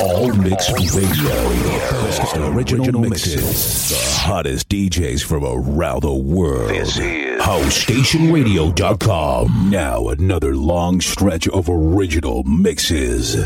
All Mix Radio. Original mixes. The hottest DJs from around the world. This is HouseStationRadio.com. Now another long stretch of original mixes.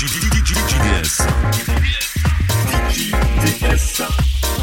DDS. DDS.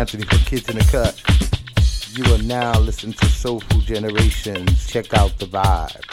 Anthony from Kids in the Cut. You are now listening to Soulful Generations. Check out the vibe.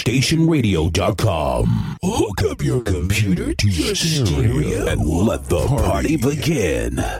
HouseStationRadio.com. Hook up your computer to your stereo and let the party begin.